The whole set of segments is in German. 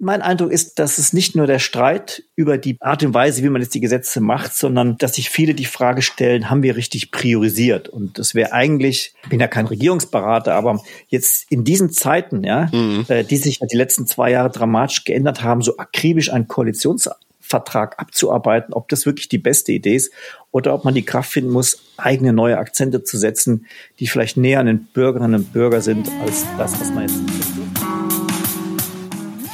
Mein Eindruck ist, dass es nicht nur der Streit über die Art und Weise, wie man jetzt die Gesetze macht, sondern dass sich viele die Frage stellen, haben wir richtig priorisiert? Und das wäre eigentlich, ich bin ja kein Regierungsberater, aber jetzt in diesen Zeiten, ja, mhm. äh, die sich die letzten zwei Jahre dramatisch geändert haben, so akribisch einen Koalitionsvertrag abzuarbeiten, ob das wirklich die beste Idee ist oder ob man die Kraft finden muss, eigene neue Akzente zu setzen, die vielleicht näher an den Bürgerinnen und Bürgern sind als das, was man jetzt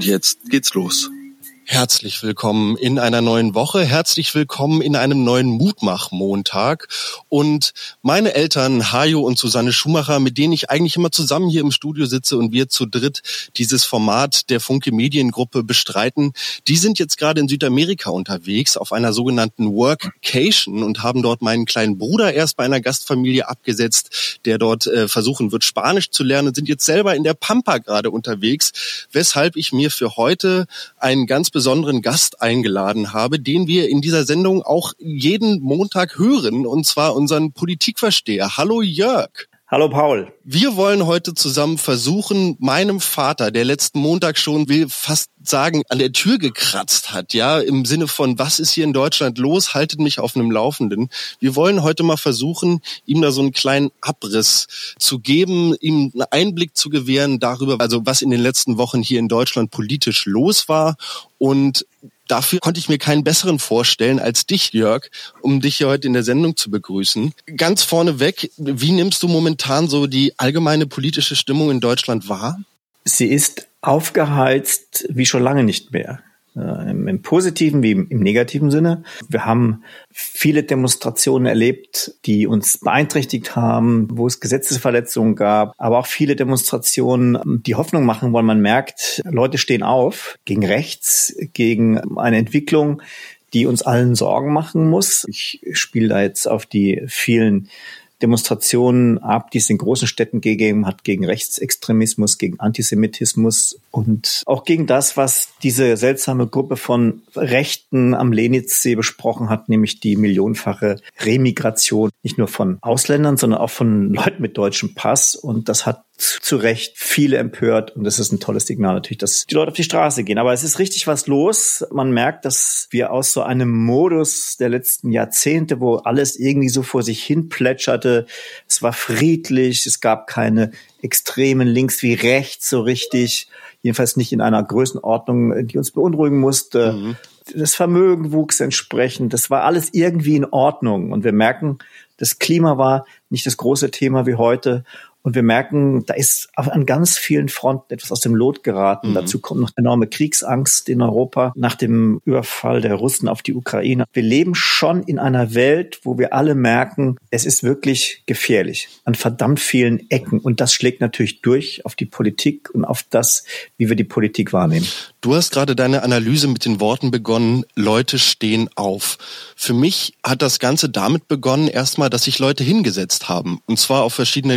Und jetzt geht's los. Herzlich willkommen in einer neuen Woche. Herzlich willkommen in einem neuen Mutmach-Montag. Und meine Eltern, Hajo und Susanne Schumacher, mit denen ich eigentlich immer zusammen hier im Studio sitze und wir zu dritt dieses Format der Funke Mediengruppe bestreiten, die sind jetzt gerade in Südamerika unterwegs auf einer sogenannten Workcation und haben dort meinen kleinen Bruder erst bei einer Gastfamilie abgesetzt, der dort äh, versuchen wird, Spanisch zu lernen und sind jetzt selber in der Pampa gerade unterwegs, weshalb ich mir für heute einen ganz besonderen Gast eingeladen habe, den wir in dieser Sendung auch jeden Montag hören, und zwar unseren Politikversteher. Hallo Jörg. Hallo Paul. Wir wollen heute zusammen versuchen, meinem Vater, der letzten Montag schon, will fast sagen, an der Tür gekratzt hat, ja, im Sinne von, was ist hier in Deutschland los, haltet mich auf einem Laufenden. Wir wollen heute mal versuchen, ihm da so einen kleinen Abriss zu geben, ihm einen Einblick zu gewähren darüber, also was in den letzten Wochen hier in Deutschland politisch los war und Dafür konnte ich mir keinen besseren vorstellen als dich, Jörg, um dich hier heute in der Sendung zu begrüßen. Ganz vorneweg, wie nimmst du momentan so die allgemeine politische Stimmung in Deutschland wahr? Sie ist aufgeheizt wie schon lange nicht mehr. Äh, im, im, positiven wie im, im, negativen Sinne. Wir haben viele Demonstrationen erlebt, die uns beeinträchtigt haben, wo es Gesetzesverletzungen gab, aber auch viele Demonstrationen, die Hoffnung machen, weil man merkt, Leute stehen auf gegen rechts, gegen eine Entwicklung, die uns allen Sorgen machen muss. Ich spiele da jetzt auf die vielen Demonstrationen ab, die es in großen Städten gegeben hat, gegen Rechtsextremismus, gegen Antisemitismus und auch gegen das, was diese seltsame Gruppe von Rechten am Lenitzsee besprochen hat, nämlich die millionenfache Remigration, nicht nur von Ausländern, sondern auch von Leuten mit deutschem Pass. Und das hat zu Recht viele empört und das ist ein tolles Signal natürlich, dass die Leute auf die Straße gehen. Aber es ist richtig was los. Man merkt, dass wir aus so einem Modus der letzten Jahrzehnte, wo alles irgendwie so vor sich hin plätscherte, es war friedlich, es gab keine extremen links wie rechts so richtig, jedenfalls nicht in einer Größenordnung, die uns beunruhigen musste. Mhm. Das Vermögen wuchs entsprechend. Das war alles irgendwie in Ordnung. Und wir merken, das Klima war nicht das große Thema wie heute. Und wir merken, da ist an ganz vielen Fronten etwas aus dem Lot geraten. Mhm. Dazu kommt noch enorme Kriegsangst in Europa nach dem Überfall der Russen auf die Ukraine. Wir leben schon in einer Welt, wo wir alle merken, es ist wirklich gefährlich an verdammt vielen Ecken. Und das schlägt natürlich durch auf die Politik und auf das, wie wir die Politik wahrnehmen. Du hast gerade deine Analyse mit den Worten begonnen, Leute stehen auf. Für mich hat das Ganze damit begonnen, erstmal, dass sich Leute hingesetzt haben. Und zwar auf verschiedene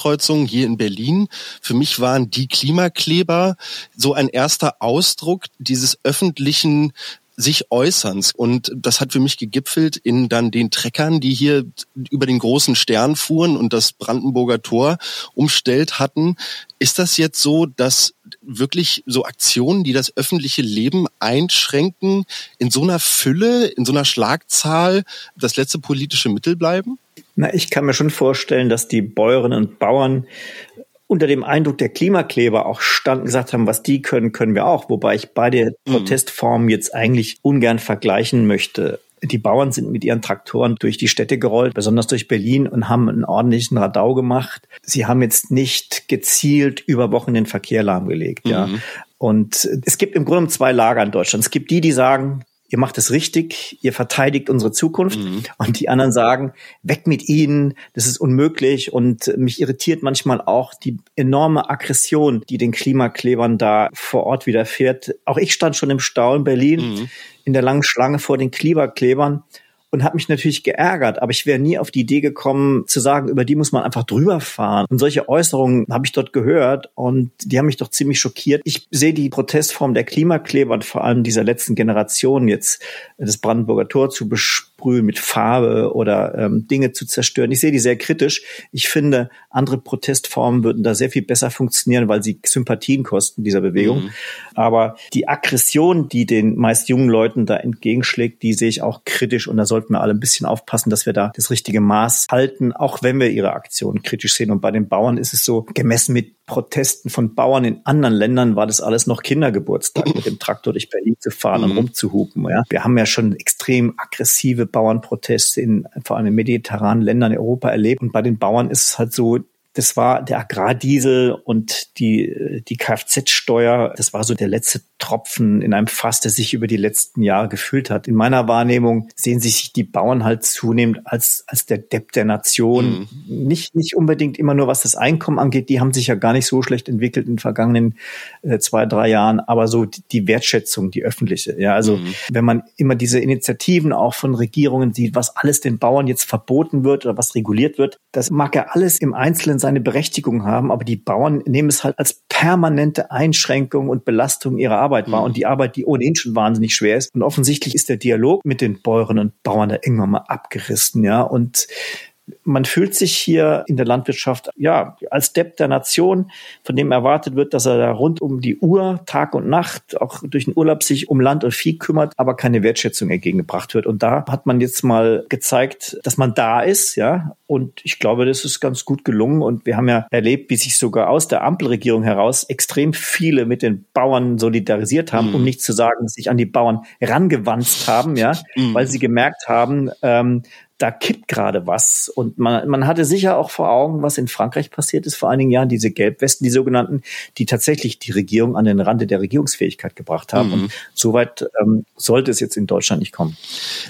Straßenkreuzungen hier in Berlin. Für mich waren die Klimakleber so ein erster Ausdruck dieses öffentlichen sich Äußerns. Und das hat für mich gegipfelt in dann den Treckern, die hier über den großen Stern fuhren und das Brandenburger Tor umstellt hatten. Ist das jetzt so, dass wirklich so Aktionen, die das öffentliche Leben einschränken, in so einer Fülle, in so einer Schlagzahl das letzte politische Mittel bleiben? Na, ich kann mir schon vorstellen, dass die Bäuerinnen und Bauern unter dem Eindruck der Klimakleber auch standen, gesagt haben, was die können, können wir auch. Wobei ich beide mhm. Protestformen jetzt eigentlich ungern vergleichen möchte. Die Bauern sind mit ihren Traktoren durch die Städte gerollt, besonders durch Berlin, und haben einen ordentlichen Radau gemacht. Sie haben jetzt nicht gezielt über Wochen den Verkehr lahmgelegt, mhm. ja. Und es gibt im Grunde zwei Lager in Deutschland. Es gibt die, die sagen, ihr macht es richtig, ihr verteidigt unsere Zukunft. Mhm. Und die anderen sagen, weg mit ihnen, das ist unmöglich. Und mich irritiert manchmal auch die enorme Aggression, die den Klimaklebern da vor Ort widerfährt. Auch ich stand schon im Stau in Berlin mhm. in der langen Schlange vor den Klimaklebern und habe mich natürlich geärgert, aber ich wäre nie auf die Idee gekommen zu sagen, über die muss man einfach drüber fahren. Und solche Äußerungen habe ich dort gehört und die haben mich doch ziemlich schockiert. Ich sehe die Protestform der Klimakleber und vor allem dieser letzten Generation jetzt das Brandenburger Tor zu besprühen mit Farbe oder ähm, Dinge zu zerstören. Ich sehe die sehr kritisch. Ich finde, andere Protestformen würden da sehr viel besser funktionieren, weil sie Sympathien kosten dieser Bewegung. Mhm. Aber die Aggression, die den meist jungen Leuten da entgegenschlägt, die sehe ich auch kritisch und da sollten wir alle ein bisschen aufpassen, dass wir da das richtige Maß halten, auch wenn wir ihre Aktionen kritisch sehen. Und bei den Bauern ist es so, gemessen mit Protesten von Bauern in anderen Ländern war das alles noch Kindergeburtstag, mit dem Traktor durch Berlin zu fahren und mhm. rumzuhupen. Ja. Wir haben ja schon extrem aggressive Bauernproteste in vor allem in mediterranen Ländern in Europa erlebt. Und bei den Bauern ist es halt so, das war der Agrardiesel und die, die Kfz-Steuer. Das war so der letzte Tropfen in einem Fass, der sich über die letzten Jahre gefüllt hat. In meiner Wahrnehmung sehen sich die Bauern halt zunehmend als, als der Depp der Nation. Mhm. Nicht, nicht unbedingt immer nur, was das Einkommen angeht. Die haben sich ja gar nicht so schlecht entwickelt in den vergangenen äh, zwei, drei Jahren. Aber so die, die Wertschätzung, die öffentliche. Ja, also mhm. wenn man immer diese Initiativen auch von Regierungen sieht, was alles den Bauern jetzt verboten wird oder was reguliert wird, das mag ja alles im Einzelnen seine Berechtigung haben, aber die Bauern nehmen es halt als permanente Einschränkung und Belastung ihrer Arbeit wahr mhm. und die Arbeit, die ohnehin schon wahnsinnig schwer ist. Und offensichtlich ist der Dialog mit den Bäuerinnen und Bauern da irgendwann mal abgerissen, ja. Und man fühlt sich hier in der Landwirtschaft ja als Depp der Nation, von dem erwartet wird, dass er da rund um die Uhr, Tag und Nacht, auch durch den Urlaub sich um Land und Vieh kümmert, aber keine Wertschätzung entgegengebracht wird. Und da hat man jetzt mal gezeigt, dass man da ist, ja. Und ich glaube, das ist ganz gut gelungen. Und wir haben ja erlebt, wie sich sogar aus der Ampelregierung heraus extrem viele mit den Bauern solidarisiert haben, mhm. um nicht zu sagen, sich an die Bauern rangewanzt haben, ja, mhm. weil sie gemerkt haben, ähm, da kippt gerade was. Und man, man hatte sicher auch vor Augen, was in Frankreich passiert ist vor einigen Jahren, diese Gelbwesten, die sogenannten, die tatsächlich die Regierung an den Rande der Regierungsfähigkeit gebracht haben. Mhm. Und soweit ähm, sollte es jetzt in Deutschland nicht kommen.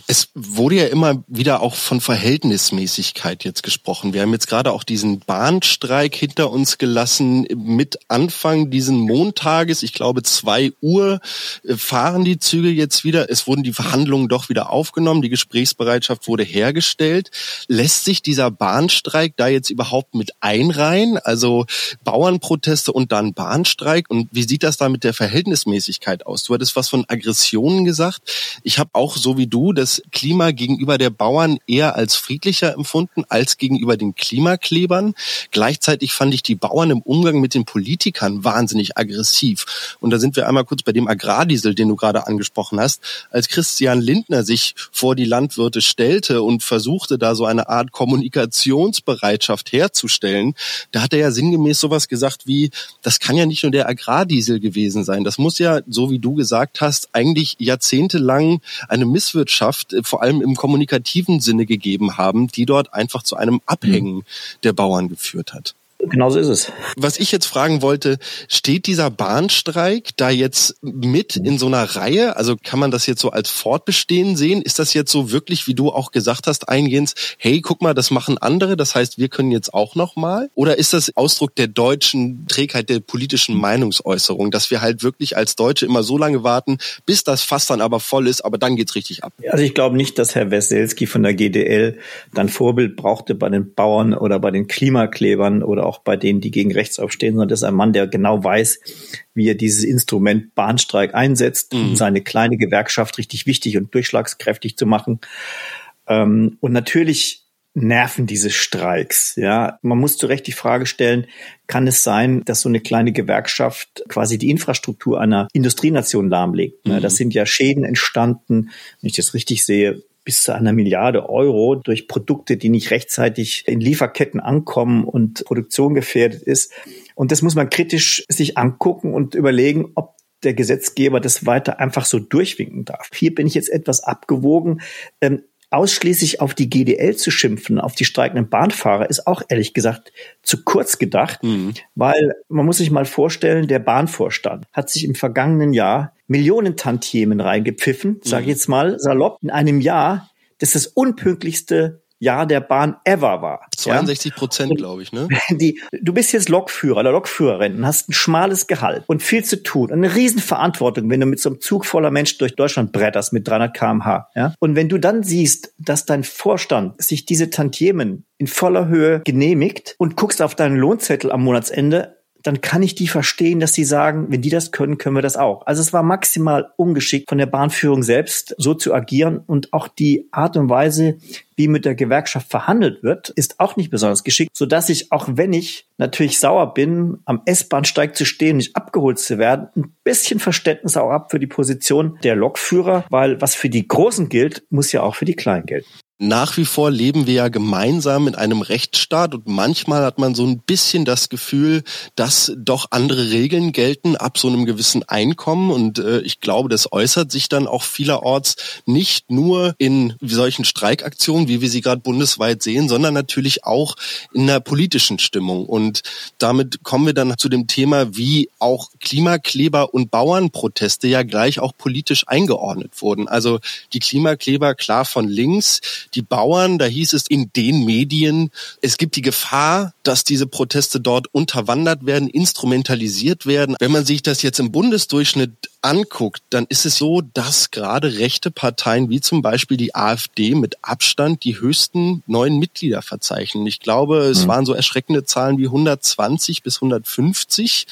Es wurde ja immer wieder auch von Verhältnismäßigkeit jetzt gesprochen. Wir haben jetzt gerade auch diesen Bahnstreik hinter uns gelassen. Mit Anfang diesen Montages, ich glaube zwei Uhr, äh, fahren die Züge jetzt wieder. Es wurden die Verhandlungen doch wieder aufgenommen. Die Gesprächsbereitschaft wurde hergestellt gestellt. Lässt sich dieser Bahnstreik da jetzt überhaupt mit einreihen? Also Bauernproteste und dann Bahnstreik? Und wie sieht das da mit der Verhältnismäßigkeit aus? Du hattest was von Aggressionen gesagt. Ich habe auch so wie du das Klima gegenüber der Bauern eher als friedlicher empfunden als gegenüber den Klimaklebern. Gleichzeitig fand ich die Bauern im Umgang mit den Politikern wahnsinnig aggressiv. Und da sind wir einmal kurz bei dem Agrardiesel, den du gerade angesprochen hast. Als Christian Lindner sich vor die Landwirte stellte und versuchte da so eine Art Kommunikationsbereitschaft herzustellen, da hat er ja sinngemäß sowas gesagt wie, das kann ja nicht nur der Agrardiesel gewesen sein. Das muss ja, so wie du gesagt hast, eigentlich jahrzehntelang eine Misswirtschaft, äh, vor allem im kommunikativen Sinne gegeben haben, die dort einfach zu einem Abhängen mhm. der Bauern geführt hat. Genauso ist es. Was ich jetzt fragen wollte, steht dieser Bahnstreik da jetzt mit in so einer Reihe? Also kann man das jetzt so als Fortbestehen sehen? Ist das jetzt so wirklich, wie du auch gesagt hast, eingehend, hey, guck mal, das machen andere, das heißt, wir können jetzt auch noch mal? Oder ist das Ausdruck der deutschen Trägheit der politischen Meinungsäußerung, dass wir halt wirklich als Deutsche immer so lange warten, bis das Fass dann aber voll ist, aber dann geht's richtig ab? Also ich glaube nicht, dass Herr Weselski von der GDL dann Vorbild brauchte bei den Bauern oder bei den Klimaklebern oder auch bei denen, die gegen rechts aufstehen, sondern das ist ein Mann, der genau weiß, wie er dieses Instrument Bahnstreik einsetzt, um mhm. seine kleine Gewerkschaft richtig wichtig und durchschlagskräftig zu machen. Ähm, und natürlich nerven diese Streiks. Ja, man muss zu Recht die Frage stellen, kann es sein, dass so eine kleine Gewerkschaft quasi die Infrastruktur einer Industrienation lahmlegt? Mhm. Das sind ja Schäden entstanden, wenn ich das richtig sehe, bis zu einer Milliarde Euro durch Produkte, die nicht rechtzeitig in Lieferketten ankommen und Produktion gefährdet ist. Und das muss man kritisch sich angucken und überlegen, ob der Gesetzgeber das weiter einfach so durchwinken darf. Hier bin ich jetzt etwas abgewogen. Ausschließlich auf die GDL zu schimpfen, auf die streikenden Bahnfahrer, ist auch ehrlich gesagt zu kurz gedacht, mhm. weil man muss sich mal vorstellen, der Bahnvorstand hat sich im vergangenen Jahr Millionen Tantiemen reingepfiffen, sage ich mhm. jetzt mal salopp, in einem Jahr, das das unpünktlichste Jahr der Bahn ever war. 62 Prozent, ja? glaube ich, ne? Die, du bist jetzt Lokführer oder Lokführerin und hast ein schmales Gehalt und viel zu tun und eine Riesenverantwortung, wenn du mit so einem Zug voller Menschen durch Deutschland bretterst mit 300 kmh. Ja? Und wenn du dann siehst, dass dein Vorstand sich diese Tantiemen in voller Höhe genehmigt und guckst auf deinen Lohnzettel am Monatsende, dann kann ich die verstehen, dass sie sagen, wenn die das können, können wir das auch. Also es war maximal ungeschickt von der Bahnführung selbst, so zu agieren und auch die Art und Weise, wie mit der Gewerkschaft verhandelt wird, ist auch nicht besonders geschickt, so dass ich, auch wenn ich natürlich sauer bin, am S-Bahnsteig zu stehen, nicht abgeholt zu werden, ein bisschen Verständnis auch ab für die Position der Lokführer, weil was für die Großen gilt, muss ja auch für die Kleinen gelten nach wie vor leben wir ja gemeinsam in einem Rechtsstaat und manchmal hat man so ein bisschen das Gefühl, dass doch andere Regeln gelten ab so einem gewissen Einkommen und äh, ich glaube, das äußert sich dann auch vielerorts nicht nur in solchen Streikaktionen, wie wir sie gerade bundesweit sehen, sondern natürlich auch in der politischen Stimmung und damit kommen wir dann zu dem Thema, wie auch Klimakleber und Bauernproteste ja gleich auch politisch eingeordnet wurden. Also die Klimakleber klar von links, die Bauern, da hieß es in den Medien, es gibt die Gefahr, dass diese Proteste dort unterwandert werden, instrumentalisiert werden. Wenn man sich das jetzt im Bundesdurchschnitt anguckt, dann ist es so, dass gerade rechte Parteien wie zum Beispiel die AfD mit Abstand die höchsten neuen Mitglieder verzeichnen. Ich glaube, es mhm. waren so erschreckende Zahlen wie 120 bis 150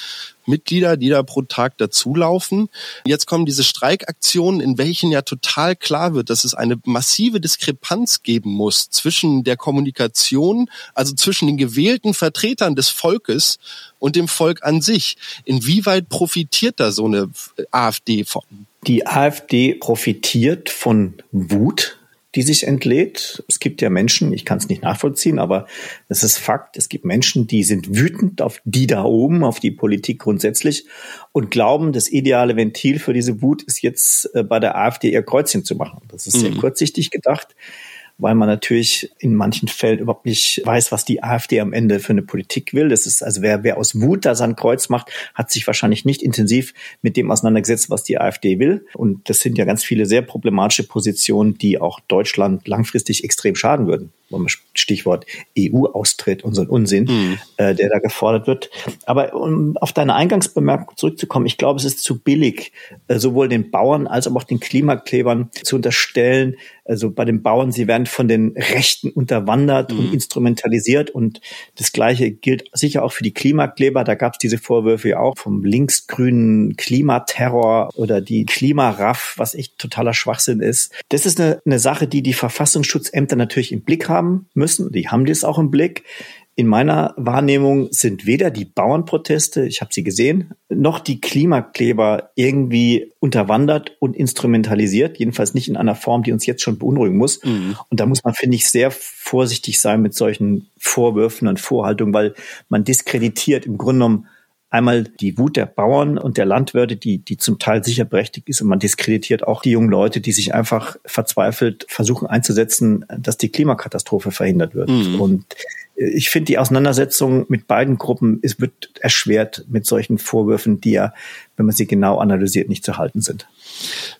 Mitglieder, die da pro Tag dazulaufen. Jetzt kommen diese Streikaktionen, in welchen ja total klar wird, dass es eine massive Diskrepanz geben muss zwischen der Kommunikation, also zwischen den gewählten Vertretern des Volkes und dem Volk an sich. Inwieweit profitiert da so eine AfD von? Die AfD profitiert von Wut die sich entlädt. Es gibt ja Menschen, ich kann es nicht nachvollziehen, aber es ist Fakt, es gibt Menschen, die sind wütend auf die da oben, auf die Politik grundsätzlich und glauben, das ideale Ventil für diese Wut ist jetzt äh, bei der AfD ihr Kreuzchen zu machen. Das ist sehr mhm. kurzsichtig gedacht weil man natürlich in manchen Fällen überhaupt nicht weiß, was die AfD am Ende für eine Politik will. Das ist also wer, wer aus Wut da sein Kreuz macht, hat sich wahrscheinlich nicht intensiv mit dem auseinandergesetzt, was die AfD will. Und das sind ja ganz viele sehr problematische Positionen, die auch Deutschland langfristig extrem schaden würden. Stichwort EU-Austritt und so ein Unsinn, mhm. äh, der da gefordert wird. Aber um auf deine Eingangsbemerkung zurückzukommen, ich glaube, es ist zu billig, äh, sowohl den Bauern als auch den Klimaklebern zu unterstellen, also bei den Bauern, sie werden von den Rechten unterwandert mhm. und instrumentalisiert. Und das Gleiche gilt sicher auch für die Klimakleber. Da gab es diese Vorwürfe ja auch vom linksgrünen Klimaterror oder die Klimaraff, was echt totaler Schwachsinn ist. Das ist eine, eine Sache, die die Verfassungsschutzämter natürlich im Blick haben müssen. Die haben das auch im Blick. In meiner Wahrnehmung sind weder die Bauernproteste, ich habe sie gesehen, noch die Klimakleber irgendwie unterwandert und instrumentalisiert, jedenfalls nicht in einer Form, die uns jetzt schon beunruhigen muss. Mhm. Und da muss man, finde ich, sehr vorsichtig sein mit solchen Vorwürfen und Vorhaltungen, weil man diskreditiert im Grunde genommen einmal die Wut der Bauern und der Landwirte, die, die zum Teil sicher berechtigt ist und man diskreditiert auch die jungen Leute, die sich einfach verzweifelt versuchen einzusetzen, dass die Klimakatastrophe verhindert wird. Mhm. Und ich finde die Auseinandersetzung mit beiden Gruppen es wird erschwert mit solchen Vorwürfen, die ja, wenn man sie genau analysiert, nicht zu halten sind.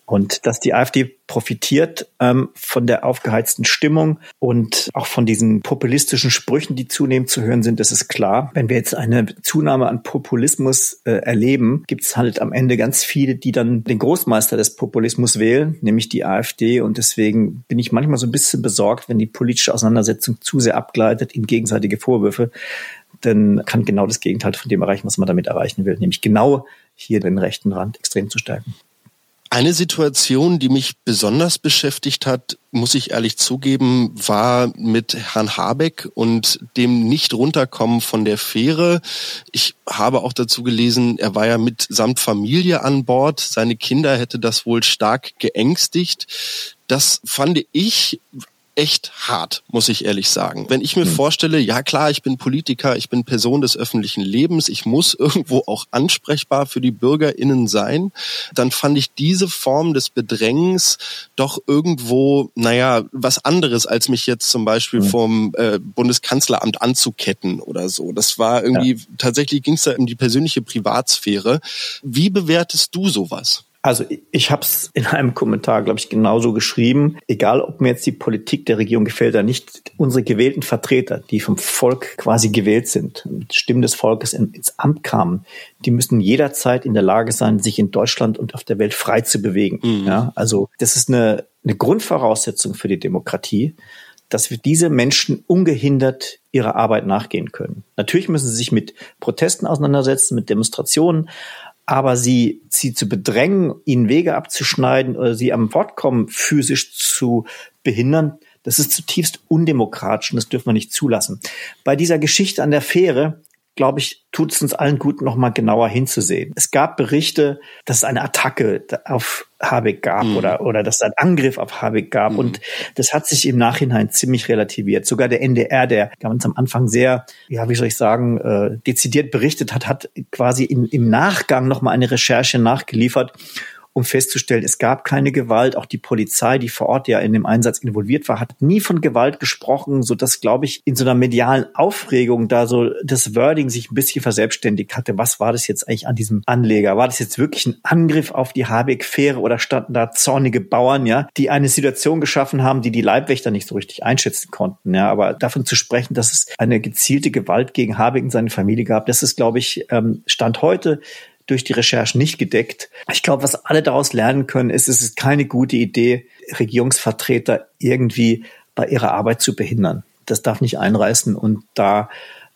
Und dass die AfD profitiert ähm, von der aufgeheizten Stimmung und auch von diesen populistischen Sprüchen, die zunehmend zu hören sind, das ist klar. Wenn wir jetzt eine Zunahme an Populismus äh, erleben, gibt es halt am Ende ganz viele, die dann den Großmeister des Populismus wählen, nämlich die AfD. Und deswegen bin ich manchmal so ein bisschen besorgt, wenn die politische Auseinandersetzung zu sehr abgleitet in gegenseitige Vorwürfe dann kann genau das Gegenteil von dem erreichen, was man damit erreichen will, nämlich genau hier den rechten Rand extrem zu stärken. Eine Situation, die mich besonders beschäftigt hat, muss ich ehrlich zugeben, war mit Herrn Habeck und dem nicht runterkommen von der Fähre. Ich habe auch dazu gelesen, er war ja mit samt Familie an Bord. Seine Kinder hätte das wohl stark geängstigt. Das fand ich echt hart, muss ich ehrlich sagen. Wenn ich mir mhm. vorstelle, ja klar, ich bin Politiker, ich bin Person des öffentlichen Lebens, ich muss irgendwo auch ansprechbar für die BürgerInnen sein, dann fand ich diese Form des Bedrängens doch irgendwo, naja, was anderes, als mich jetzt zum Beispiel mhm. vom äh, Bundeskanzleramt anzuketten oder so. Das war irgendwie, ja. tatsächlich ging es da um die persönliche Privatsphäre. Wie bewertest du sowas? Also ich habe es in einem Kommentar, glaube ich, genauso geschrieben. Egal, ob mir jetzt die Politik der Regierung gefällt oder nicht, unsere gewählten Vertreter, die vom Volk quasi gewählt sind, mit Stimmen des Volkes ins Amt kamen, die müssen jederzeit in der Lage sein, sich in Deutschland und auf der Welt frei zu bewegen. Mhm. Ja, also das ist eine, eine Grundvoraussetzung für die Demokratie dass wir diese Menschen ungehindert ihrer Arbeit nachgehen können. Natürlich müssen sie sich mit Protesten auseinandersetzen, mit Demonstrationen, aber sie, sie zu bedrängen, ihnen Wege abzuschneiden oder sie am Fortkommen physisch zu behindern, das ist zutiefst undemokratisch und das dürfen wir nicht zulassen. Bei dieser Geschichte an der Fähre glaube ich, tut es uns allen gut, nochmal genauer hinzusehen. Es gab Berichte, dass es eine Attacke auf Habeck gab mhm. oder, oder dass es einen Angriff auf Habeck gab. Mhm. Und das hat sich im Nachhinein ziemlich relativiert. Sogar der NDR, der ganz am Anfang sehr, ja, wie soll ich sagen, äh, dezidiert berichtet hat, hat quasi in, im Nachgang nochmal eine Recherche nachgeliefert um festzustellen, es gab keine Gewalt. Auch die Polizei, die vor Ort ja in dem Einsatz involviert war, hat nie von Gewalt gesprochen, so dass, glaube ich, in so einer medialen Aufregung da so das Wording sich ein bisschen verselbstständigt hatte. Was war das jetzt eigentlich an diesem Anleger? War das jetzt wirklich ein Angriff auf die Habeck-Fähre oder standen da zornige Bauern, ja, die eine Situation geschaffen haben, die die Leibwächter nicht so richtig einschätzen konnten, ja? Aber davon zu sprechen, dass es eine gezielte Gewalt gegen Habeck und seine Familie gab, das ist, glaube ich, ähm, Stand heute durch die Recherche nicht gedeckt. Ich glaube, was alle daraus lernen können, ist, es ist keine gute Idee, Regierungsvertreter irgendwie bei ihrer Arbeit zu behindern. Das darf nicht einreißen und da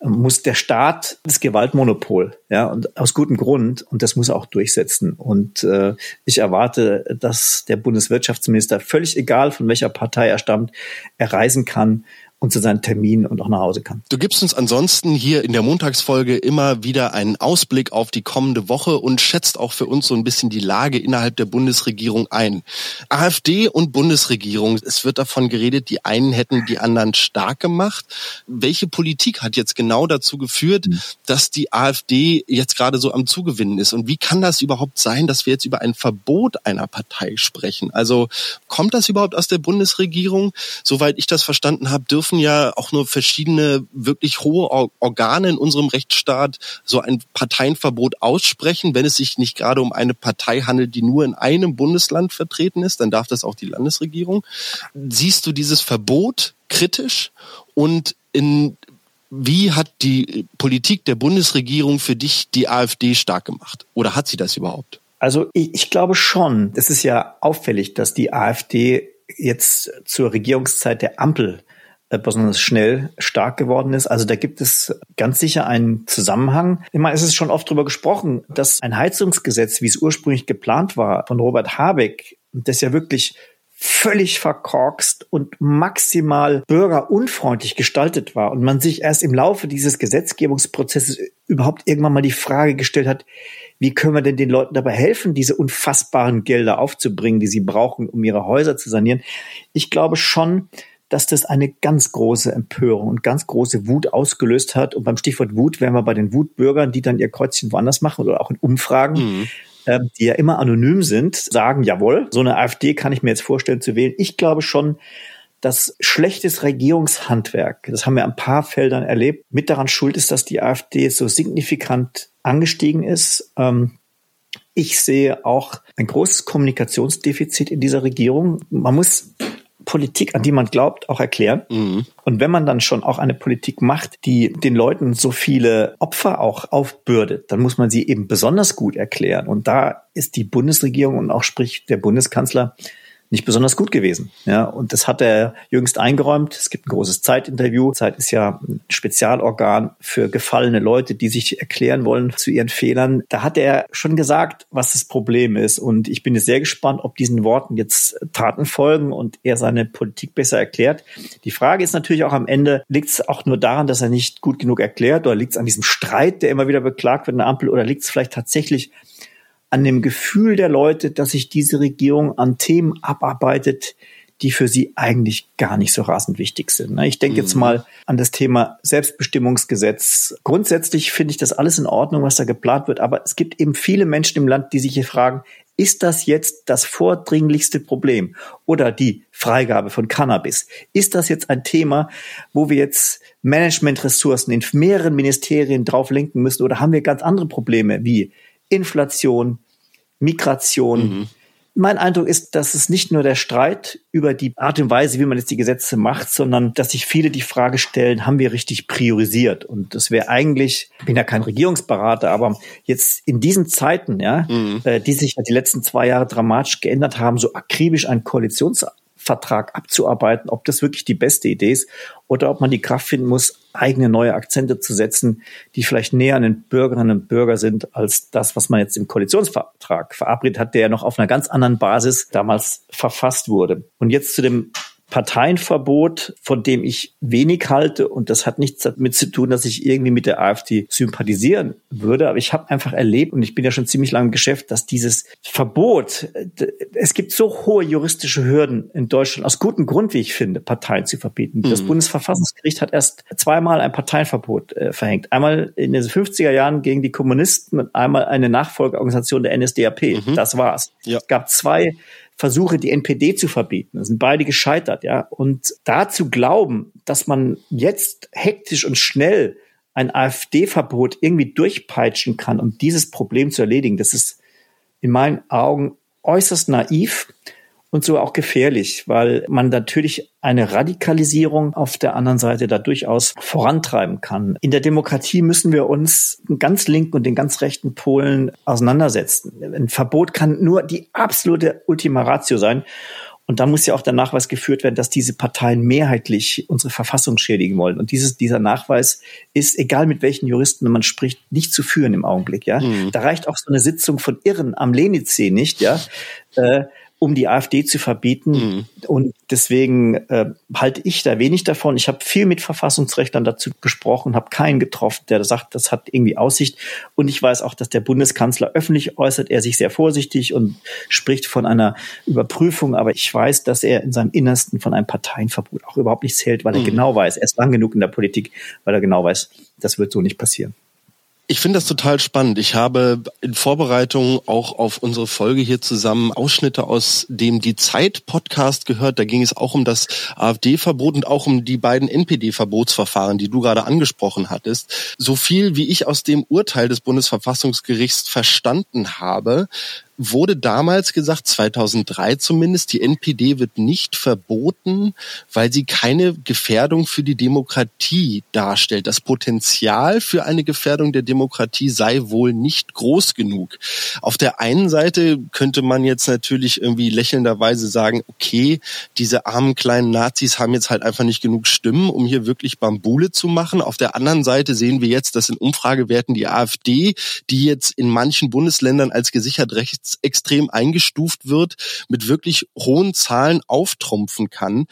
muss der Staat das Gewaltmonopol, ja, und aus gutem Grund, und das muss er auch durchsetzen. Und äh, ich erwarte, dass der Bundeswirtschaftsminister, völlig egal von welcher Partei er stammt, erreisen kann, und zu seinen Terminen und auch nach Hause kann. Du gibst uns ansonsten hier in der Montagsfolge immer wieder einen Ausblick auf die kommende Woche und schätzt auch für uns so ein bisschen die Lage innerhalb der Bundesregierung ein. AfD und Bundesregierung, es wird davon geredet, die einen hätten die anderen stark gemacht. Welche Politik hat jetzt genau dazu geführt, mhm. dass die AfD jetzt gerade so am Zugewinnen ist? Und wie kann das überhaupt sein, dass wir jetzt über ein Verbot einer Partei sprechen? Also kommt das überhaupt aus der Bundesregierung? Soweit ich das verstanden habe, dürfen dürfen ja auch nur verschiedene wirklich hohe Organe in unserem Rechtsstaat so ein Parteienverbot aussprechen. Wenn es sich nicht gerade um eine Partei handelt, die nur in einem Bundesland vertreten ist, dann darf das auch die Landesregierung. Siehst du dieses Verbot kritisch und in wie hat die Politik der Bundesregierung für dich die AfD stark gemacht? Oder hat sie das überhaupt? Also ich, ich glaube schon. Es ist ja auffällig, dass die AfD jetzt zur Regierungszeit der Ampel besonders schnell stark geworden ist. Also da gibt es ganz sicher einen Zusammenhang. Ich meine, es ist schon oft darüber gesprochen, dass ein Heizungsgesetz, wie es ursprünglich geplant war, von Robert Habeck, das ja wirklich völlig verkorkst und maximal bürgerunfreundlich gestaltet war und man sich erst im Laufe dieses Gesetzgebungsprozesses überhaupt irgendwann mal die Frage gestellt hat, wie können wir denn den Leuten dabei helfen, diese unfassbaren Gelder aufzubringen, die sie brauchen, um ihre Häuser zu sanieren? Ich glaube schon, dass das eine ganz große Empörung und ganz große Wut ausgelöst hat. Und beim Stichwort Wut wären wir bei den Wutbürgern, die dann ihr Kreuzchen woanders machen oder auch in Umfragen. Mhm. Ähm, die ja immer anonym sind, sagen, jawohl, so eine AfD kann ich mir jetzt vorstellen zu wählen. Ich glaube schon, dass schlechtes Regierungshandwerk, das haben wir an ein paar Feldern erlebt, mit daran schuld ist, dass die AfD so signifikant angestiegen ist. Ähm, ich sehe auch ein großes Kommunikationsdefizit in dieser Regierung. Man muss Politik, an die man glaubt, auch erklären. Mhm. Und wenn man dann schon auch eine Politik macht, die den Leuten so viele Opfer auch aufbürdet, dann muss man sie eben besonders gut erklären. Und da ist die Bundesregierung und auch sprich der Bundeskanzler nicht besonders gut gewesen. Ja, und das hat er jüngst eingeräumt. Es gibt ein großes Zeitinterview. Zeit ist ja ein Spezialorgan für gefallene Leute, die sich erklären wollen zu ihren Fehlern. Da hat er schon gesagt, was das Problem ist. Und ich bin jetzt sehr gespannt, ob diesen Worten jetzt Taten folgen und er seine Politik besser erklärt. Die Frage ist natürlich auch am Ende, liegt es auch nur daran, dass er nicht gut genug erklärt oder liegt es an diesem Streit, der immer wieder beklagt wird in der Ampel oder liegt es vielleicht tatsächlich an dem Gefühl der Leute, dass sich diese Regierung an Themen abarbeitet, die für sie eigentlich gar nicht so rasend wichtig sind. Ne? Ich denke jetzt mhm. mal an das Thema Selbstbestimmungsgesetz. Grundsätzlich finde ich das alles in Ordnung, was da geplant wird, aber es gibt eben viele Menschen im Land, die sich hier fragen, ist das jetzt das vordringlichste Problem? Oder die Freigabe von Cannabis? Ist das jetzt ein Thema, wo wir jetzt Managementressourcen in mehreren Ministerien drauf lenken müssen? Oder haben wir ganz andere Probleme wie Inflation, Migration? Mhm mein Eindruck ist, dass es nicht nur der Streit über die Art und Weise, wie man jetzt die Gesetze macht, sondern dass sich viele die Frage stellen, haben wir richtig priorisiert? Und das wäre eigentlich, ich bin ja kein Regierungsberater, aber jetzt in diesen Zeiten, ja, mhm. äh, die sich ja die letzten zwei Jahre dramatisch geändert haben, so akribisch ein Koalitions Vertrag abzuarbeiten, ob das wirklich die beste Idee ist oder ob man die Kraft finden muss, eigene neue Akzente zu setzen, die vielleicht näher an den Bürgerinnen und Bürger sind als das, was man jetzt im Koalitionsvertrag verabredet hat, der ja noch auf einer ganz anderen Basis damals verfasst wurde. Und jetzt zu dem Parteienverbot, von dem ich wenig halte. Und das hat nichts damit zu tun, dass ich irgendwie mit der AfD sympathisieren würde. Aber ich habe einfach erlebt, und ich bin ja schon ziemlich lange im Geschäft, dass dieses Verbot, es gibt so hohe juristische Hürden in Deutschland, aus gutem Grund, wie ich finde, Parteien zu verbieten. Mhm. Das Bundesverfassungsgericht hat erst zweimal ein Parteienverbot äh, verhängt. Einmal in den 50er Jahren gegen die Kommunisten und einmal eine Nachfolgeorganisation der NSDAP. Mhm. Das war's. Ja. Es gab zwei Versuche, die NPD zu verbieten. Das sind beide gescheitert, ja. Und dazu glauben, dass man jetzt hektisch und schnell ein AfD-Verbot irgendwie durchpeitschen kann, um dieses Problem zu erledigen, das ist in meinen Augen äußerst naiv und so auch gefährlich, weil man natürlich eine Radikalisierung auf der anderen Seite da durchaus vorantreiben kann. In der Demokratie müssen wir uns den ganz linken und den ganz rechten Polen auseinandersetzen. Ein Verbot kann nur die absolute Ultima Ratio sein. Und da muss ja auch der Nachweis geführt werden, dass diese Parteien mehrheitlich unsere Verfassung schädigen wollen. Und dieses, dieser Nachweis ist, egal mit welchen Juristen man spricht, nicht zu führen im Augenblick. Ja, mhm. da reicht auch so eine Sitzung von Irren am Lenizee nicht. Ja, äh, um die AfD zu verbieten. Mhm. Und deswegen äh, halte ich da wenig davon. Ich habe viel mit Verfassungsrechtlern dazu gesprochen, habe keinen getroffen, der sagt, das hat irgendwie Aussicht. Und ich weiß auch, dass der Bundeskanzler öffentlich äußert, er sich sehr vorsichtig und spricht von einer Überprüfung. Aber ich weiß, dass er in seinem Innersten von einem Parteienverbot auch überhaupt nichts hält, weil er mhm. genau weiß, er ist lang genug in der Politik, weil er genau weiß, das wird so nicht passieren. Ich finde das total spannend. Ich habe in Vorbereitung auch auf unsere Folge hier zusammen Ausschnitte aus dem Die Zeit Podcast gehört. Da ging es auch um das AfD-Verbot und auch um die beiden NPD-Verbotsverfahren, die du gerade angesprochen hattest. So viel wie ich aus dem Urteil des Bundesverfassungsgerichts verstanden habe, wurde damals gesagt, 2003 zumindest, die NPD wird nicht verboten, weil sie keine Gefährdung für die Demokratie darstellt. Das Potenzial für eine Gefährdung der Demokratie sei wohl nicht groß genug. Auf der einen Seite könnte man jetzt natürlich irgendwie lächelnderweise sagen, okay, diese armen kleinen Nazis haben jetzt halt einfach nicht genug Stimmen, um hier wirklich Bambule zu machen. Auf der anderen Seite sehen wir jetzt, dass in Umfragewerten die AfD, die jetzt in manchen Bundesländern als gesichert rechts rechtsextrem eingestuft wird, mit wirklich hohen Zahlen auftrumpfen kann.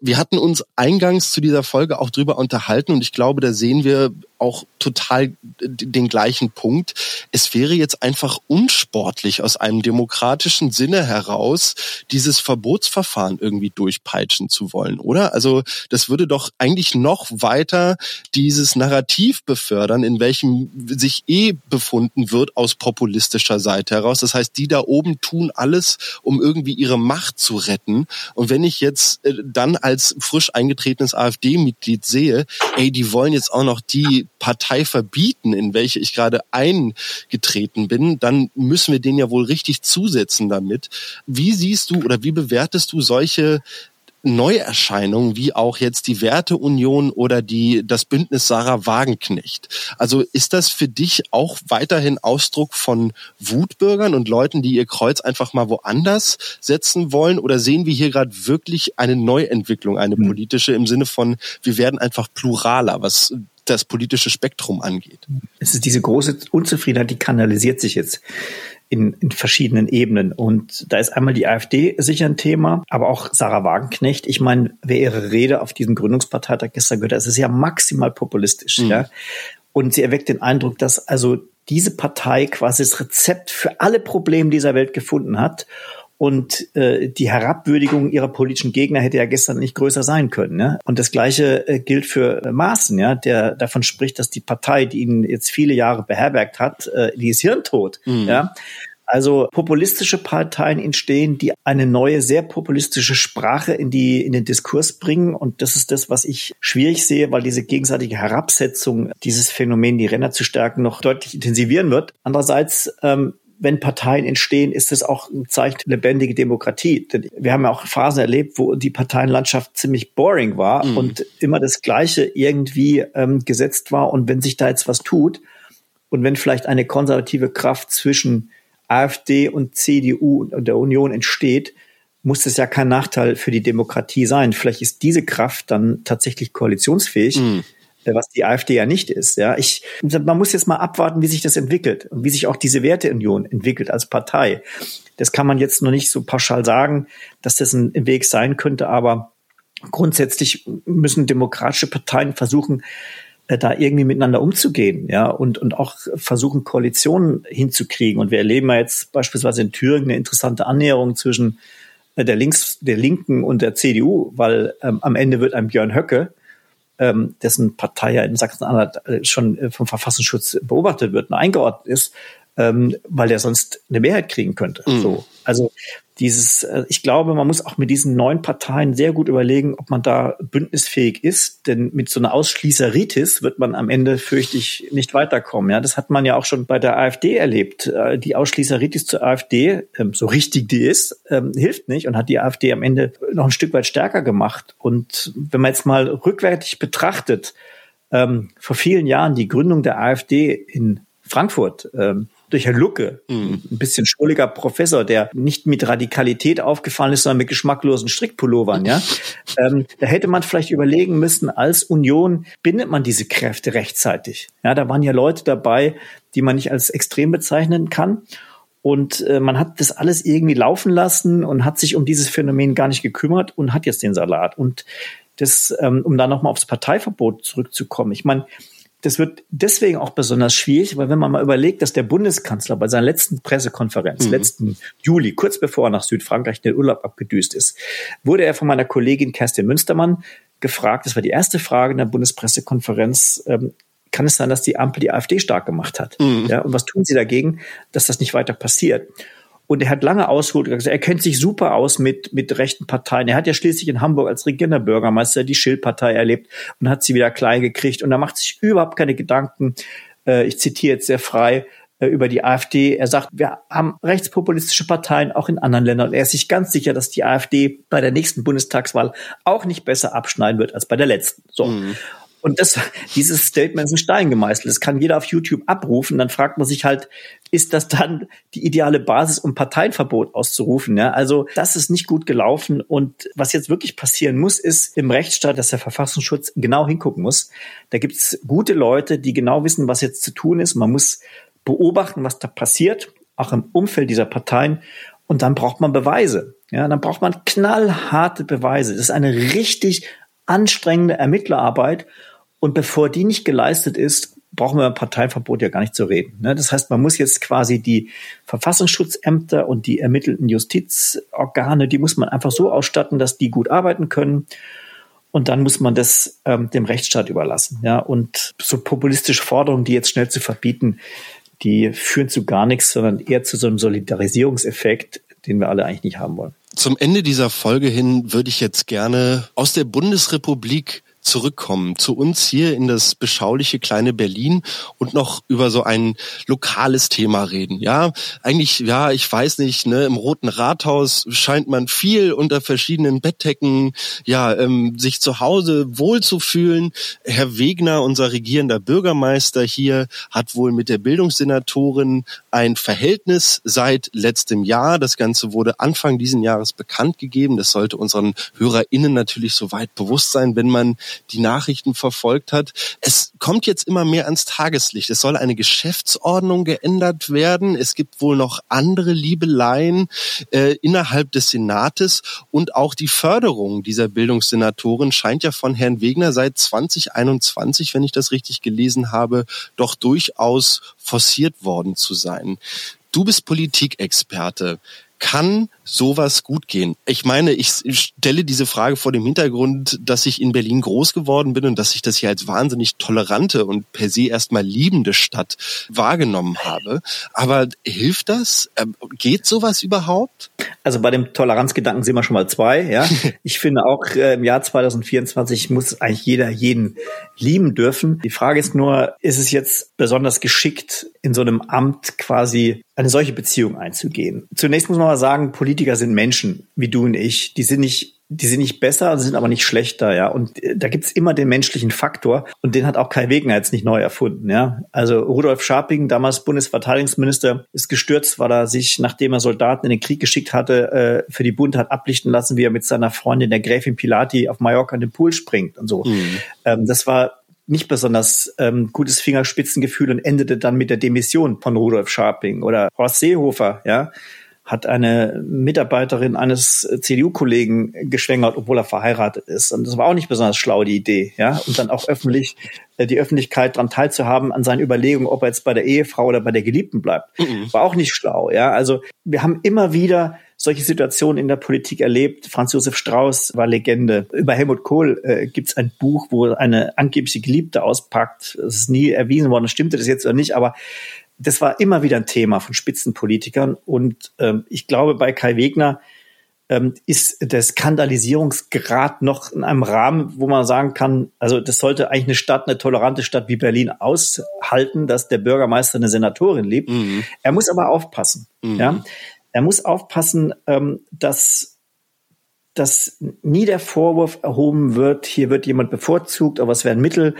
Wir hatten uns eingangs zu dieser Folge auch drüber unterhalten und ich glaube, da sehen wir auch total den gleichen Punkt. Es wäre jetzt einfach unsportlich aus einem demokratischen Sinne heraus, dieses Verbotsverfahren irgendwie durchpeitschen zu wollen, oder? Also das würde doch eigentlich noch weiter dieses Narrativ befördern, in welchem sich eh befunden wird aus populistischer Seite heraus. Das heißt, die da oben tun alles, um irgendwie ihre Macht zu retten. Und wenn ich jetzt äh, dann als frisch eingetretenes AfD-Mitglied sehe, ey, die wollen jetzt auch noch die Partei verbieten, in welche ich gerade eingetreten bin, dann müssen wir den ja wohl richtig zusetzen damit. Wie siehst du oder wie bewertest du solche Neuerscheinungen wie auch jetzt die Werteunion oder die, das Bündnis Sarah Wagenknecht. Also ist das für dich auch weiterhin Ausdruck von Wutbürgern und Leuten, die ihr Kreuz einfach mal woanders setzen wollen? Oder sehen wir hier gerade wirklich eine Neuentwicklung, eine hm. politische im Sinne von, wir werden einfach pluraler, was das politische Spektrum angeht. Es ist diese große Unzufriedenheit, die kanalisiert sich jetzt in, in verschiedenen Ebenen. Und da ist einmal die AfD sicher ein Thema, aber auch Sarah Wagenknecht. Ich meine, wer ihre Rede auf diesem Gründungsparteitag gestern gehört hat, es ist ja maximal populistisch. Mhm. Ja? Und sie erweckt den Eindruck, dass also diese Partei quasi das Rezept für alle Probleme dieser Welt gefunden hat Und äh, die Herabwürdigung ihrer politischen Gegner hätte ja gestern nicht größer sein können. Ne? Und das Gleiche äh, gilt für äh, Maaßen, ja, der davon spricht, dass die Partei, die ihn jetzt viele Jahre beherbergt hat, äh, die ist hirntot. Mhm. Ja? Also populistische Parteien entstehen, die eine neue, sehr populistische Sprache in die, in den Diskurs bringen. Und das ist das, was ich schwierig sehe, weil diese gegenseitige Herabsetzung dieses Phänomen, die Renner zu stärken, noch deutlich intensivieren wird. Andererseits ähm, wenn Parteien entstehen, ist es auch ein Zeichen lebendige Demokratie. Denn wir haben ja auch Phasen erlebt, wo die Parteienlandschaft ziemlich boring war mhm. und immer das Gleiche irgendwie ähm, gesetzt war. Und wenn sich da jetzt was tut und wenn vielleicht eine konservative Kraft zwischen AfD und CDU und der Union entsteht, muss das ja kein Nachteil für die Demokratie sein. Vielleicht ist diese Kraft dann tatsächlich koalitionsfähig. Mhm was die AfD ja nicht ist. Ja, ich, man muss jetzt mal abwarten, wie sich das entwickelt und wie sich auch diese Werteunion entwickelt als Partei. Das kann man jetzt noch nicht so pauschal sagen, dass das ein Weg sein könnte, aber grundsätzlich müssen demokratische Parteien versuchen, äh, da irgendwie miteinander umzugehen, ja, und, und auch versuchen, Koalitionen hinzukriegen. Und wir erleben ja jetzt beispielsweise in Thüringen eine interessante Annäherung zwischen äh, der Links, der Linken und der CDU, weil ähm, am Ende wird ein Björn Höcke, ähm, dessen Partei ja in Sachsen-Anhalt äh, schon äh, vom Verfassungsschutz beobachtet wird und eingeordnet ist, ähm, weil der sonst eine Mehrheit kriegen könnte. Mhm. So. Also dieses, äh, ich glaube, man muss auch mit diesen neuen Parteien sehr gut überlegen, ob man da bündnisfähig ist, denn mit so einer Ausschließeritis wird man am Ende, fürchte ich, nicht weiterkommen. Ja, das hat man ja auch schon bei der AfD erlebt. Äh, die Ausschließeritis zur AfD, ähm, so richtig die ist, ähm, hilft nicht und hat die AfD am Ende noch ein Stück weit stärker gemacht. Und wenn man jetzt mal rückwärtig betrachtet, ähm, vor vielen Jahren die Gründung der AfD in Frankfurt, durch Herr Lucke, mhm. ein bisschen schrulliger Professor, der nicht mit Radikalität aufgefallen ist, sondern mit geschmacklosen Strickpullovern, ja. ähm, da hätte man vielleicht überlegen müssen, als Union bindet man diese Kräfte rechtzeitig. Ja, da waren ja Leute dabei, die man nicht als extrem bezeichnen kann. Und äh, man hat das alles irgendwie laufen lassen und hat sich um dieses Phänomen gar nicht gekümmert und hat jetzt den Salat. Und das, ähm, um da nochmal aufs Parteiverbot zurückzukommen. Ich meine, das wird deswegen auch besonders schwierig, weil wenn man mal überlegt, dass der Bundeskanzler bei seiner letzten Pressekonferenz, mhm. letzten Juli, kurz bevor er nach Südfrankreich in den Urlaub abgedüst ist, wurde er von meiner Kollegin Kerstin Münstermann gefragt, das war die erste Frage in der Bundespressekonferenz, ähm, kann es sein, dass die Ampel die AfD stark gemacht hat? Mhm. Ja, und was tun sie dagegen, dass das nicht weiter passiert? Und er hat lange ausgeholt er kennt sich super aus mit, mit rechten Parteien. Er hat ja schließlich in Hamburg als regierender Bürgermeister die Schildpartei erlebt und hat sie wieder klein gekriegt. Und er macht sich überhaupt keine Gedanken, äh, ich zitiere jetzt sehr frei, äh, über die AfD. Er sagt, wir haben rechtspopulistische Parteien auch in anderen Ländern. Und er ist sich ganz sicher, dass die AfD bei der nächsten Bundestagswahl auch nicht besser abschneiden wird als bei der letzten. So. Mhm. Und das, dieses Statement ist ein Stein gemeißelt. Das kann jeder auf YouTube abrufen. Dann fragt man sich halt, ist das dann die ideale Basis, um Parteienverbot auszurufen? Ja, also das ist nicht gut gelaufen. Und was jetzt wirklich passieren muss, ist im Rechtsstaat, dass der Verfassungsschutz genau hingucken muss. Da gibt's gute Leute, die genau wissen, was jetzt zu tun ist. Man muss beobachten, was da passiert, auch im Umfeld dieser Parteien. Und dann braucht man Beweise. Ja, dann braucht man knallharte Beweise. Das ist eine richtig anstrengende Ermittlerarbeit. Und bevor die nicht geleistet ist, brauchen wir ein Parteienverbot ja gar nicht zu reden. Ne? Das heißt, man muss jetzt quasi die Verfassungsschutzämter und die ermittelten Justizorgane, die muss man einfach so ausstatten, dass die gut arbeiten können. Und dann muss man das ähm, dem Rechtsstaat überlassen. Ja, und so populistische Forderungen, die jetzt schnell zu verbieten, die führen zu gar nichts, sondern eher zu so einem Solidarisierungseffekt, den wir alle eigentlich nicht haben wollen. Zum Ende dieser Folge hin würde ich jetzt gerne aus der Bundesrepublik zurückkommen zu uns hier in das beschauliche kleine Berlin und noch über so ein lokales Thema reden. Ja, eigentlich, ja, ich weiß nicht, ne, im Roten Rathaus scheint man viel unter verschiedenen Bettdecken, ja, ähm, sich zu Hause wohlzufühlen. Herr Wegner, unser regierender Bürgermeister hier, hat wohl mit der Bildungssenatorin ein Verhältnis seit letztem Jahr. Das Ganze wurde Anfang diesen Jahres bekannt gegeben. Das sollte unseren HörerInnen natürlich soweit bewusst sein, wenn man die Nachrichten verfolgt hat. Es kommt jetzt immer mehr ans Tageslicht. Es soll eine Geschäftsordnung geändert werden. Es gibt wohl noch andere Liebeleien äh, innerhalb des Senates und auch die Förderung dieser Bildungssenatorin scheint ja von Herrn Wegner seit 2021, wenn ich das richtig gelesen habe, doch durchaus forciert worden zu sein. Du bist Politikexperte. Kann sowas gut gehen? Ich meine, ich stelle diese Frage vor dem Hintergrund, dass ich in Berlin groß geworden bin und dass ich das hier als wahnsinnig tolerante und per se erstmal liebende Stadt wahrgenommen habe. Aber hilft das? Ähm, geht sowas überhaupt? Also bei dem Toleranzgedanken sind wir schon mal zwei. Ja, ich finde auch äh, im Jahr 2024 muss eigentlich jeder jeden lieben dürfen. Die Frage ist nur, ist es jetzt besonders geschickt, in so einem Amt quasi eine solche Beziehung einzugehen? Zunächst muss man mal sagen, Politiker sind Menschen, wie du und ich. Die sind nicht die sind nicht besser, sind aber nicht schlechter, ja. Und äh, da gibt's immer den menschlichen Faktor und den hat auch Kai Wegner jetzt nicht neu erfunden, ja. Also Rudolf Scharping, damals Bundesverteidigungsminister, ist gestürzt, weil er sich, nachdem er Soldaten in den Krieg geschickt hatte, äh, für die Bund hat ablichten lassen, wie er mit seiner Freundin, der Gräfin Pilati, auf Mallorca in den Pool springt und so. Mhm. Ähm, das war nicht besonders ähm, gutes Fingerspitzengefühl und endete dann mit der Demission von Rudolf Scharping oder Horst Seehofer, ja hat eine Mitarbeiterin eines CDU-Kollegen geschwängert, obwohl er verheiratet ist. Und das war auch nicht besonders schlau, die Idee, ja. Und dann auch öffentlich äh, die Öffentlichkeit daran teilzuhaben an seinen Überlegungen, ob er jetzt bei der Ehefrau oder bei der Geliebten bleibt. Mhm. War auch nicht schlau, ja. Also wir haben immer wieder solche Situationen in der Politik erlebt. Franz Josef Strauß war Legende. Über Helmut Kohl äh, gibt es ein Buch, wo eine angebliche Geliebte auspackt. Es ist nie erwiesen worden, stimmte das jetzt oder nicht, aber das war immer wieder ein Thema von Spitzenpolitikern. Und ähm, ich glaube, bei Kai Wegner ähm, ist der Skandalisierungsgrad noch in einem Rahmen, wo man sagen kann, also das sollte eigentlich eine Stadt, eine tolerante Stadt wie Berlin aushalten, dass der Bürgermeister eine Senatorin liebt. Mhm. Er muss aber aufpassen. Mhm. Ja? Er muss aufpassen, ähm, dass dass nie der Vorwurf erhoben wird, hier wird jemand bevorzugt, aber es werden Mittel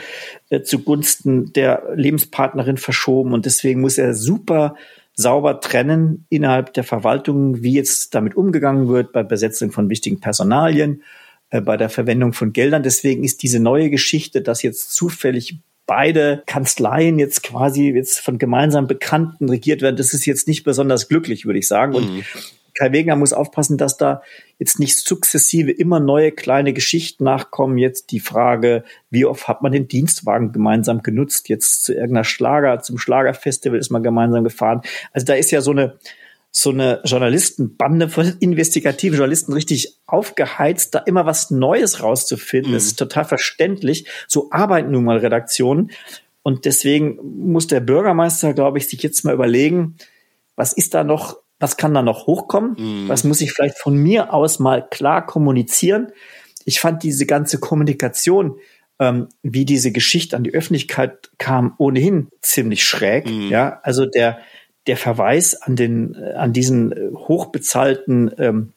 äh, zugunsten der Lebenspartnerin verschoben und deswegen muss er super sauber trennen innerhalb der Verwaltung, wie jetzt damit umgegangen wird bei Besetzung von wichtigen Personalien, äh, bei der Verwendung von Geldern. Deswegen ist diese neue Geschichte, dass jetzt zufällig beide Kanzleien jetzt quasi jetzt von gemeinsam Bekannten regiert werden, das ist jetzt nicht besonders glücklich, würde ich sagen. Und mhm. Kai Wegener muss aufpassen, dass da jetzt nicht sukzessive immer neue kleine Geschichten nachkommen. Jetzt die Frage, wie oft hat man den Dienstwagen gemeinsam genutzt? Jetzt zu irgendeiner Schlager, zum Schlagerfestival ist man gemeinsam gefahren. Also da ist ja so eine, so eine Journalistenbande von investigativen Journalisten richtig aufgeheizt, da immer was Neues rauszufinden. Mhm. Das ist total verständlich. So arbeiten nun mal Redaktionen. Und deswegen muss der Bürgermeister, glaube ich, sich jetzt mal überlegen, was ist da noch was kann da noch hochkommen? Mhm. Was muss ich vielleicht von mir aus mal klar kommunizieren? Ich fand diese ganze Kommunikation, ähm, wie diese Geschichte an die Öffentlichkeit kam, ohnehin ziemlich schräg. Mhm. Ja, also der, der Verweis an den, äh, an diesen äh, hochbezahlten ähm,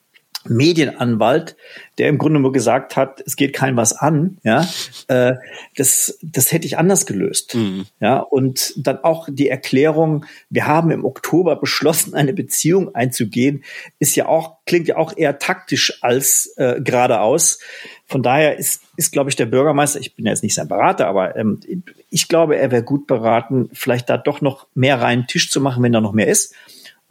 Medienanwalt, der im Grunde nur gesagt hat, es geht kein was an, ja, äh, das, das hätte ich anders gelöst. Mhm. Ja, und dann auch die Erklärung, wir haben im Oktober beschlossen, eine Beziehung einzugehen, ist ja auch, klingt ja auch eher taktisch als äh, geradeaus. Von daher ist, ist, glaube ich, der Bürgermeister, ich bin jetzt nicht sein Berater, aber ähm, ich glaube, er wäre gut beraten, vielleicht da doch noch mehr reinen Tisch zu machen, wenn da noch mehr ist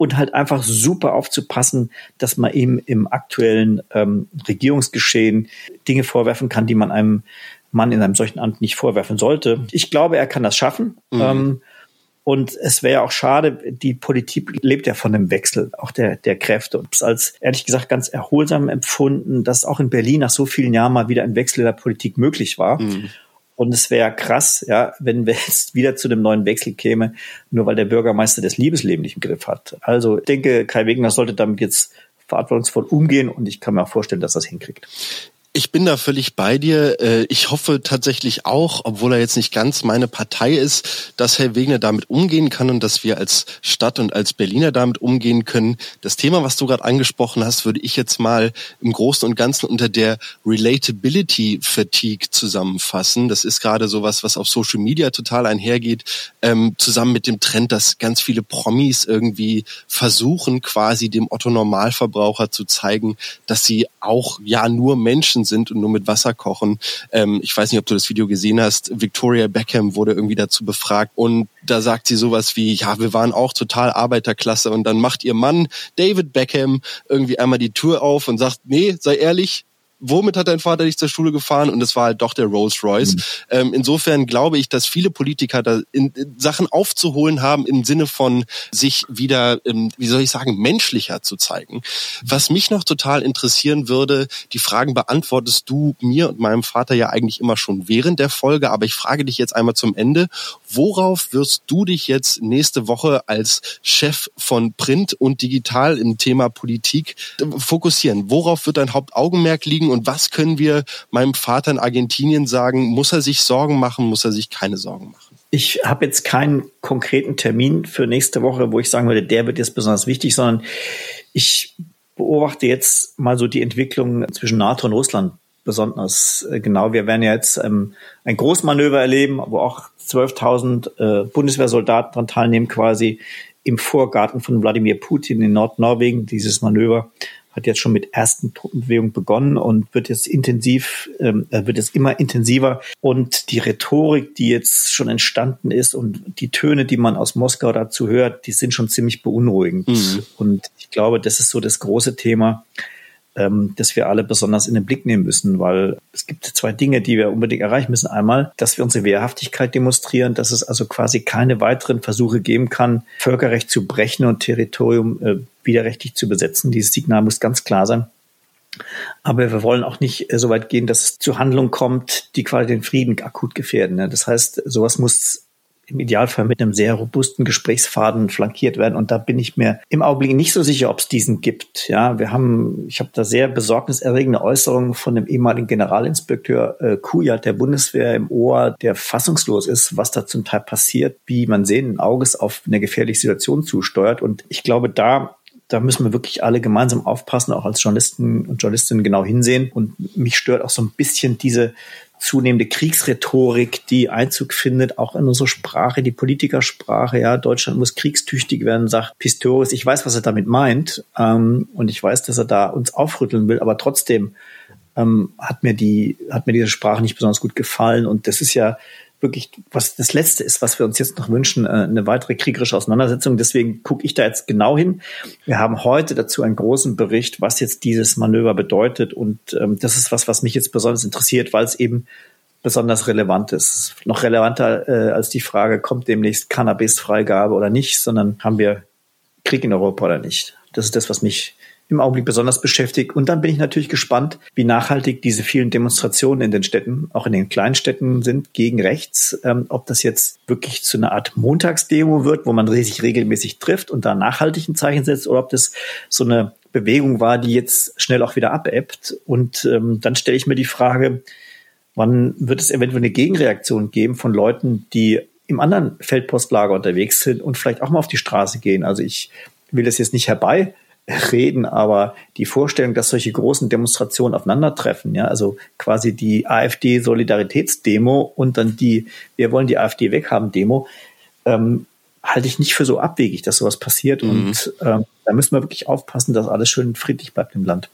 und halt einfach super aufzupassen, dass man ihm im aktuellen ähm, Regierungsgeschehen Dinge vorwerfen kann, die man einem Mann in einem solchen Amt nicht vorwerfen sollte. Ich glaube, er kann das schaffen. Mhm. Ähm, und es wäre auch schade, die Politik lebt ja von dem Wechsel, auch der, der Kräfte. Und es als ehrlich gesagt ganz erholsam empfunden, dass auch in Berlin nach so vielen Jahren mal wieder ein Wechsel der Politik möglich war. Mhm. Und es wäre krass, ja, wenn wir jetzt wieder zu dem neuen Wechsel käme, nur weil der Bürgermeister das Liebesleben nicht im Griff hat. Also ich denke, Kai Wegner sollte damit jetzt verantwortungsvoll umgehen und ich kann mir auch vorstellen, dass er das hinkriegt. Ich bin da völlig bei dir. Äh, ich hoffe tatsächlich auch, obwohl er jetzt nicht ganz meine Partei ist, dass Herr Wegner damit umgehen kann und dass wir als Stadt und als Berliner damit umgehen können. Das Thema, was du gerade angesprochen hast, würde ich jetzt mal im Großen und Ganzen unter der Relatability Fatigue zusammenfassen. Das ist gerade sowas, was auf Social Media total einhergeht, ähm, zusammen mit dem Trend, dass ganz viele Promis irgendwie versuchen, quasi dem Otto Normalverbraucher zu zeigen, dass sie auch ja nur Menschen Menschen sind und nur mit Wasser kochen. Ähm, ich weiß nicht, ob du das Video gesehen hast. Victoria Beckham wurde irgendwie dazu befragt und da sagt sie sowas wie, ja, wir waren auch total Arbeiterklasse und dann macht ihr Mann David Beckham irgendwie einmal die Tür auf und sagt, nee, sei ehrlich, womit hat dein Vater dich zur Schule gefahren? Und es war halt doch der Rolls Royce. Mhm. Ähm, insofern glaube ich, dass viele Politiker da in, in Sachen aufzuholen haben im Sinne von sich wieder, ähm, wie soll ich sagen, menschlicher zu zeigen. Was mich noch total interessieren würde, die Fragen beantwortest du mir und meinem Vater ja eigentlich immer schon während der Folge, aber ich frage dich jetzt einmal zum Ende, worauf wirst du dich jetzt nächste Woche als Chef von Print und Digital im Thema Politik fokussieren? Worauf wird dein Hauptaugenmerk liegen und was können wir meinem Vater in Argentinien sagen? Muss er sich Sorgen machen? Muss er sich keine Sorgen machen? Ich habe jetzt keinen konkreten Termin für nächste Woche, wo ich sagen würde, der wird jetzt besonders wichtig, sondern ich beobachte jetzt mal so die Entwicklung zwischen NATO und Russland besonders äh, genau. Wir werden ja jetzt ähm, ein Großmanöver erleben, wo auch 12.000 äh, Bundeswehrsoldaten daran teilnehmen, quasi im Vorgarten von Wladimir Putin in Nordnorwegen. Dieses Manöver hat jetzt schon mit ersten Truppenbewegungen begonnen und wird jetzt intensiv, ähm, äh, wird jetzt immer intensiver. Und die Rhetorik, die jetzt schon entstanden ist und die Töne, die man aus Moskau dazu hört, die sind schon ziemlich beunruhigend. Mhm. Und ich glaube, das ist so das große Thema, ähm, das wir alle besonders in den Blick nehmen müssen, weil es gibt zwei Dinge, die wir unbedingt erreichen müssen. Einmal, dass wir unsere Wehrhaftigkeit demonstrieren, dass es also quasi keine weiteren Versuche geben kann, Völkerrecht zu brechen und Territorium äh, widerrechtlich zu besetzen. Dieses Signal muss ganz klar sein. Aber wir wollen auch nicht äh, so weit gehen, dass es zu Handlungen kommt, die quasi den Frieden akut gefährden. Ne? Das heißt, sowas muss im Idealfall mit einem sehr robusten Gesprächsfaden flankiert werden. Und da bin ich mir im Augenblick nicht so sicher, ob es diesen gibt. Ja, wir haben, ich habe da sehr besorgniserregende Äußerungen von dem ehemaligen Generalinspekteur äh, Kujat der Bundeswehr im Ohr, der fassungslos ist, was da zum Teil passiert, wie man sehenden Auges auf eine gefährliche Situation zusteuert. Und ich glaube, da da müssen wir wirklich alle gemeinsam aufpassen, auch als Journalisten und Journalistinnen genau hinsehen. Und mich stört auch so ein bisschen diese zunehmende Kriegsrhetorik, die Einzug findet, auch in unsere Sprache, die Politikersprache. Ja, Deutschland muss kriegstüchtig werden, sagt Pistorius. Ich weiß, was er damit meint, ähm, und ich weiß, dass er da uns aufrütteln will, aber trotzdem ähm, hat mir die, hat mir diese Sprache nicht besonders gut gefallen. Und das ist ja wirklich, was das Letzte ist, was wir uns jetzt noch wünschen, äh, eine weitere kriegerische Auseinandersetzung. Deswegen gucke ich da jetzt genau hin. Wir haben heute dazu einen großen Bericht, was jetzt dieses Manöver bedeutet. Und ähm, das ist was, was mich jetzt besonders interessiert, weil es eben besonders relevant ist. Noch relevanter äh, als die Frage, kommt demnächst Cannabis-Freigabe oder nicht, sondern haben wir Krieg in Europa oder nicht. Das ist das, was mich im Augenblick besonders beschäftigt. Und dann bin ich natürlich gespannt, wie nachhaltig diese vielen Demonstrationen in den Städten, auch in den Kleinstädten sind, gegen rechts. Ähm, ob das jetzt wirklich zu einer Art Montagsdemo wird, wo man sich regelmäßig trifft und da nachhaltig ein Zeichen setzt, oder ob das so eine Bewegung war, die jetzt schnell auch wieder abebbt. Und ähm, dann stelle ich mir die Frage, wann wird es eventuell eine Gegenreaktion geben von Leuten, die im anderen Feldpostlager unterwegs sind und vielleicht auch mal auf die Straße gehen. Also ich will das jetzt nicht herbei reden, aber die Vorstellung, dass solche großen Demonstrationen aufeinandertreffen, ja, also quasi die AfD-Solidaritätsdemo und dann die Wir wollen die AfD weghaben Demo, ähm, halte ich nicht für so abwegig, dass sowas passiert. Mhm. Und ähm, da müssen wir wirklich aufpassen, dass alles schön friedlich bleibt im Land.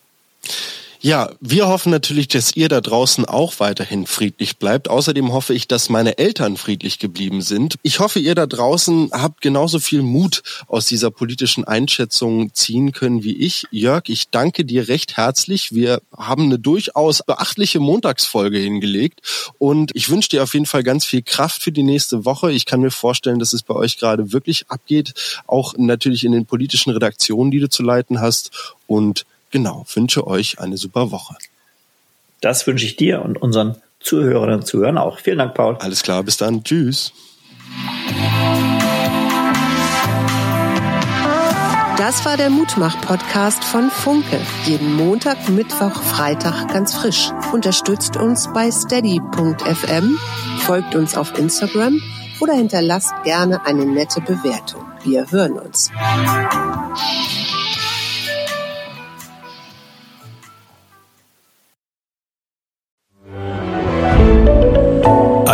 Ja, wir hoffen natürlich, dass ihr da draußen auch weiterhin friedlich bleibt. Außerdem hoffe ich, dass meine Eltern friedlich geblieben sind. Ich hoffe, ihr da draußen habt genauso viel Mut aus dieser politischen Einschätzung ziehen können wie ich. Jörg, ich danke dir recht herzlich. Wir haben eine durchaus beachtliche Montagsfolge hingelegt und ich wünsche dir auf jeden Fall ganz viel Kraft für die nächste Woche. Ich kann mir vorstellen, dass es bei euch gerade wirklich abgeht, auch natürlich in den politischen Redaktionen, die du zu leiten hast und Genau, wünsche euch eine super Woche. Das wünsche ich dir und unseren Zuhörerinnen und Zuhörern auch. Vielen Dank, Paul. Alles klar, bis dann. Tschüss. Das war der Mutmach-Podcast von Funke. Jeden Montag, Mittwoch, Freitag ganz frisch. Unterstützt uns bei steady.fm, folgt uns auf Instagram oder hinterlasst gerne eine nette Bewertung. Wir hören uns.